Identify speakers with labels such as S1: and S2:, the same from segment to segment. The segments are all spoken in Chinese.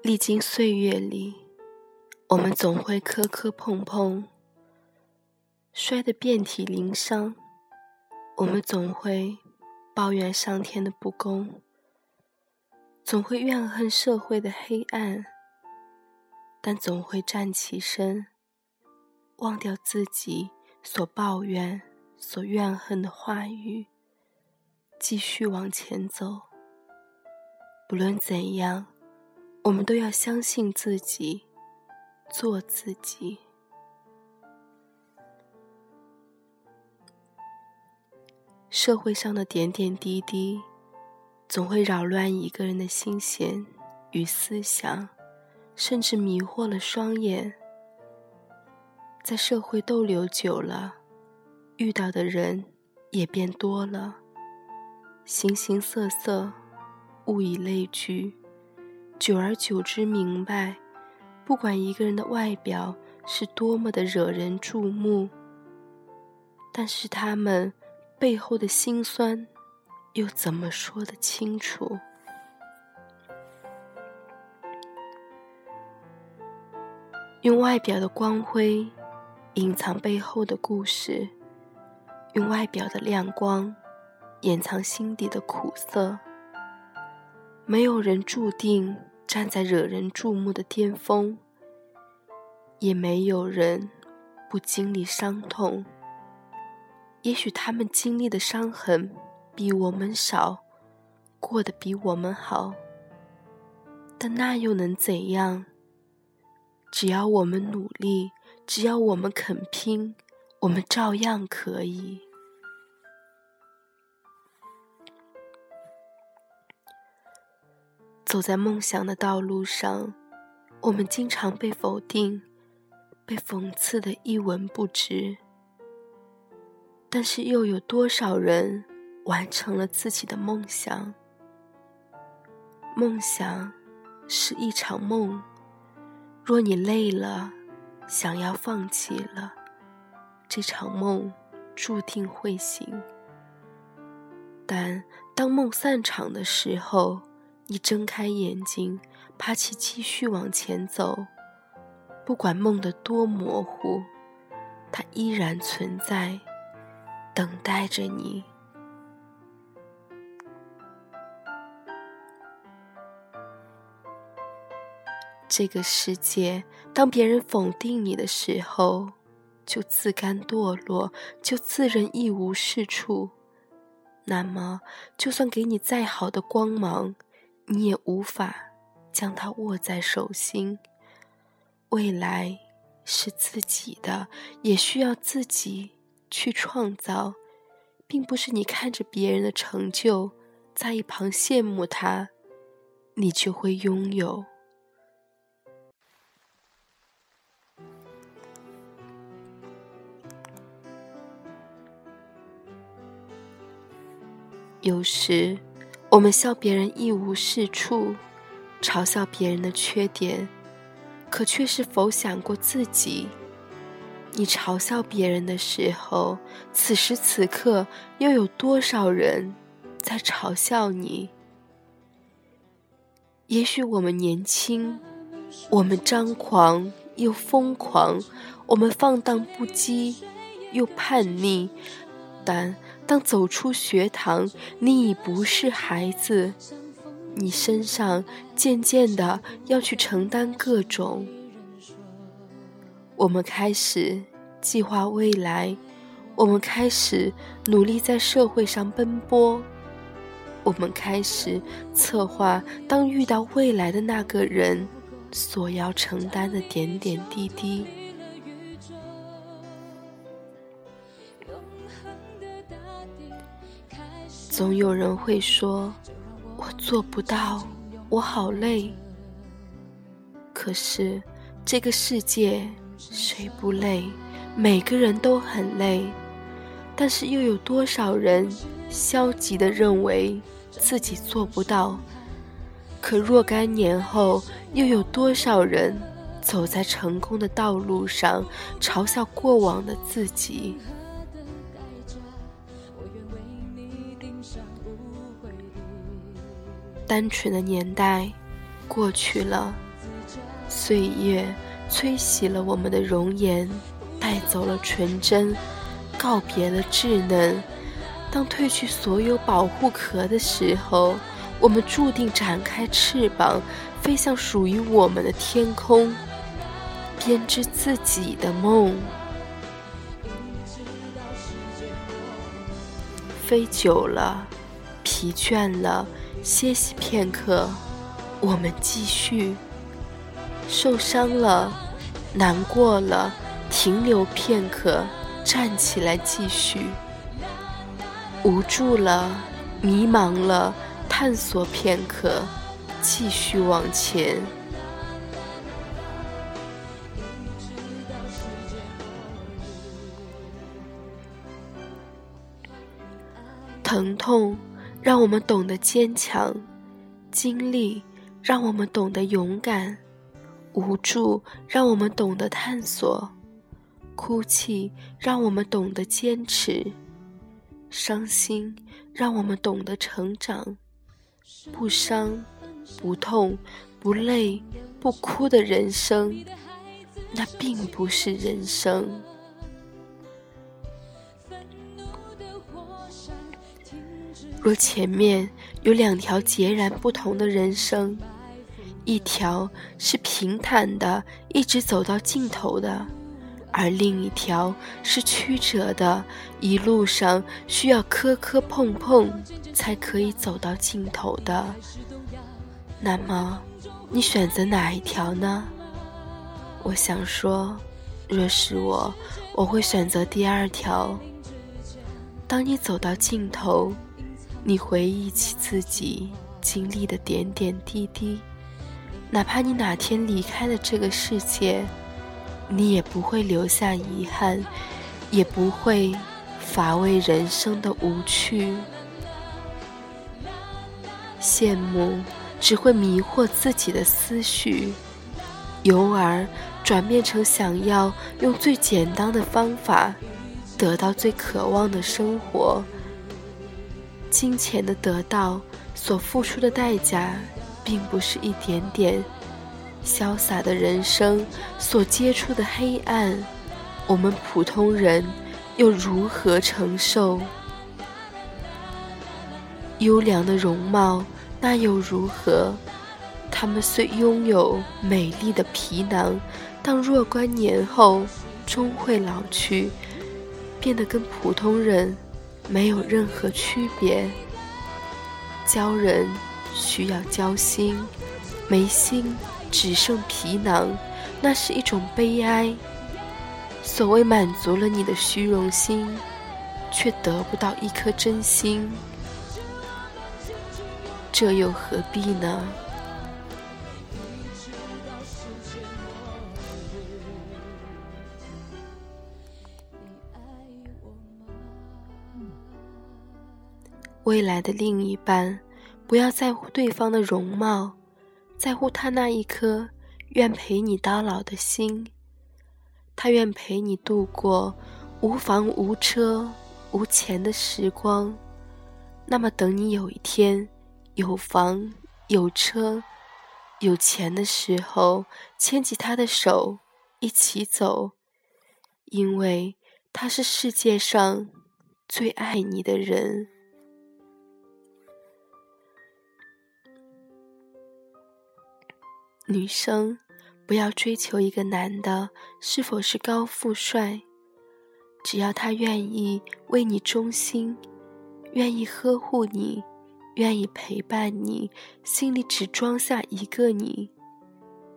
S1: 历经岁月里，我们总会磕磕碰碰，摔得遍体鳞伤；我们总会抱怨上天的不公，总会怨恨社会的黑暗，但总会站起身，忘掉自己所抱怨、所怨恨的话语，继续往前走。不论怎样。我们都要相信自己，做自己。社会上的点点滴滴，总会扰乱一个人的心弦与思想，甚至迷惑了双眼。在社会逗留久了，遇到的人也变多了，形形色色，物以类聚。久而久之，明白，不管一个人的外表是多么的惹人注目，但是他们背后的辛酸，又怎么说得清楚？用外表的光辉隐藏背后的故事，用外表的亮光掩藏心底的苦涩。没有人注定。站在惹人注目的巅峰，也没有人不经历伤痛。也许他们经历的伤痕比我们少，过得比我们好，但那又能怎样？只要我们努力，只要我们肯拼，我们照样可以。走在梦想的道路上，我们经常被否定，被讽刺的一文不值。但是又有多少人完成了自己的梦想？梦想是一场梦，若你累了，想要放弃了，这场梦注定会醒。但当梦散场的时候，你睁开眼睛，爬起，继续往前走。不管梦的多模糊，它依然存在，等待着你。这个世界，当别人否定你的时候，就自甘堕落，就自认一无是处。那么，就算给你再好的光芒，你也无法将它握在手心。未来是自己的，也需要自己去创造，并不是你看着别人的成就，在一旁羡慕他，你就会拥有。有时。我们笑别人一无是处，嘲笑别人的缺点，可却是否想过自己？你嘲笑别人的时候，此时此刻又有多少人在嘲笑你？也许我们年轻，我们张狂又疯狂，我们放荡不羁又叛逆，但……当走出学堂，你已不是孩子，你身上渐渐的要去承担各种。我们开始计划未来，我们开始努力在社会上奔波，我们开始策划当遇到未来的那个人所要承担的点点滴滴。总有人会说：“我做不到，我好累。”可是这个世界谁不累？每个人都很累。但是又有多少人消极的认为自己做不到？可若干年后，又有多少人走在成功的道路上，嘲笑过往的自己？单纯的年代过去了，岁月吹洗了我们的容颜，带走了纯真，告别了稚嫩。当褪去所有保护壳的时候，我们注定展开翅膀，飞向属于我们的天空，编织自己的梦。飞久了，疲倦了。歇息片刻，我们继续。受伤了，难过了，停留片刻，站起来继续。无助了，迷茫了，探索片刻，继续往前。疼痛。让我们懂得坚强，经历让我们懂得勇敢，无助让我们懂得探索，哭泣让我们懂得坚持，伤心让我们懂得成长。不伤、不痛、不累、不哭的人生，那并不是人生。若前面有两条截然不同的人生，一条是平坦的，一直走到尽头的，而另一条是曲折的，一路上需要磕磕碰碰才可以走到尽头的。那么，你选择哪一条呢？我想说，若是我，我会选择第二条。当你走到尽头。你回忆起自己经历的点点滴滴，哪怕你哪天离开了这个世界，你也不会留下遗憾，也不会乏味人生的无趣。羡慕只会迷惑自己的思绪，由而转变成想要用最简单的方法得到最渴望的生活。金钱的得到所付出的代价，并不是一点点。潇洒的人生所接触的黑暗，我们普通人又如何承受？优良的容貌，那又如何？他们虽拥有美丽的皮囊，但若干年后终会老去，变得跟普通人。没有任何区别。教人需要交心，没心只剩皮囊，那是一种悲哀。所谓满足了你的虚荣心，却得不到一颗真心，这又何必呢？未来的另一半，不要在乎对方的容貌，在乎他那一颗愿陪你到老的心。他愿陪你度过无房无车无钱的时光。那么，等你有一天有房有车有钱的时候，牵起他的手一起走，因为他是世界上最爱你的人。女生不要追求一个男的是否是高富帅，只要他愿意为你忠心，愿意呵护你，愿意陪伴你，心里只装下一个你，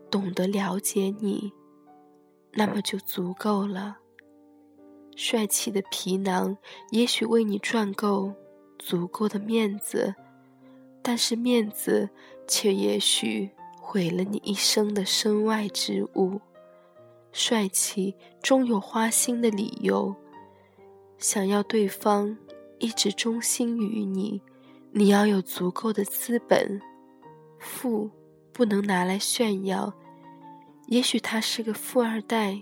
S1: 懂得了解你，那么就足够了。帅气的皮囊也许为你赚够足够的面子，但是面子却也许。毁了你一生的身外之物，帅气终有花心的理由。想要对方一直忠心于你，你要有足够的资本，富不能拿来炫耀，也许他是个富二代，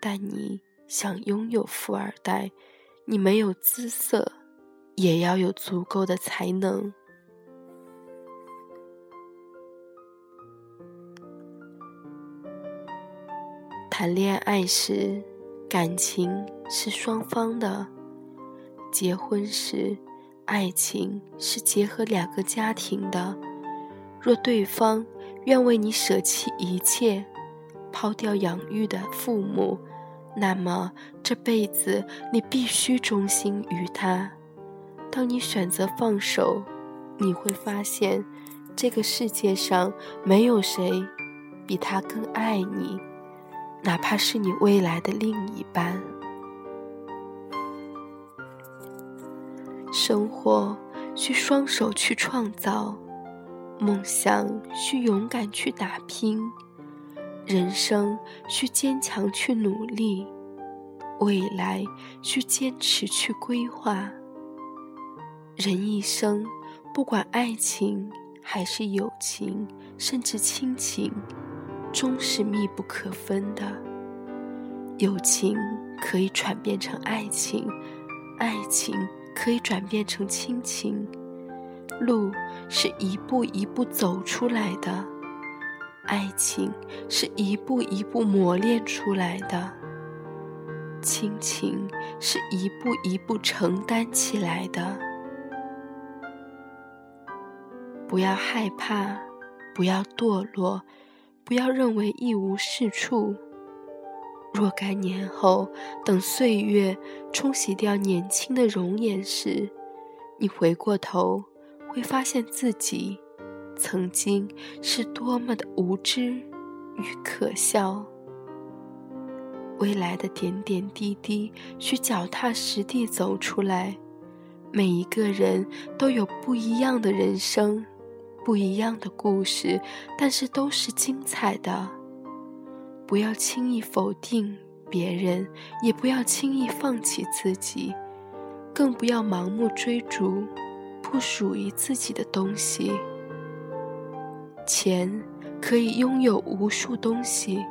S1: 但你想拥有富二代，你没有姿色，也要有足够的才能。谈恋爱时，感情是双方的；结婚时，爱情是结合两个家庭的。若对方愿为你舍弃一切，抛掉养育的父母，那么这辈子你必须忠心于他。当你选择放手，你会发现，这个世界上没有谁比他更爱你。哪怕是你未来的另一半，生活需双手去创造，梦想需勇敢去打拼，人生需坚强去努力，未来需坚持去规划。人一生，不管爱情还是友情，甚至亲情。终是密不可分的，友情可以转变成爱情，爱情可以转变成亲情。路是一步一步走出来的，爱情是一步一步磨练出来的，亲情是一步一步承担起来的。不要害怕，不要堕落。不要认为一无是处。若干年后，等岁月冲洗掉年轻的容颜时，你回过头，会发现自己曾经是多么的无知与可笑。未来的点点滴滴，需脚踏实地走出来。每一个人都有不一样的人生。不一样的故事，但是都是精彩的。不要轻易否定别人，也不要轻易放弃自己，更不要盲目追逐不属于自己的东西。钱可以拥有无数东西，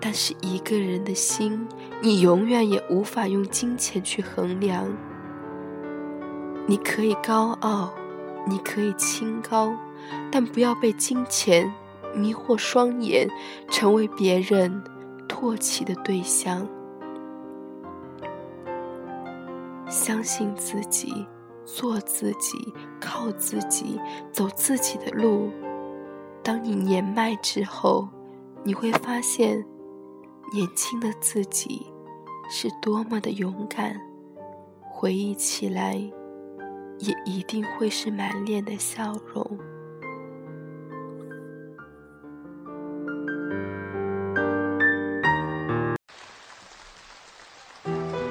S1: 但是一个人的心，你永远也无法用金钱去衡量。你可以高傲，你可以清高。但不要被金钱迷惑双眼，成为别人唾弃的对象。相信自己，做自己，靠自己，走自己的路。当你年迈之后，你会发现，年轻的自己是多么的勇敢。回忆起来，也一定会是满脸的笑容。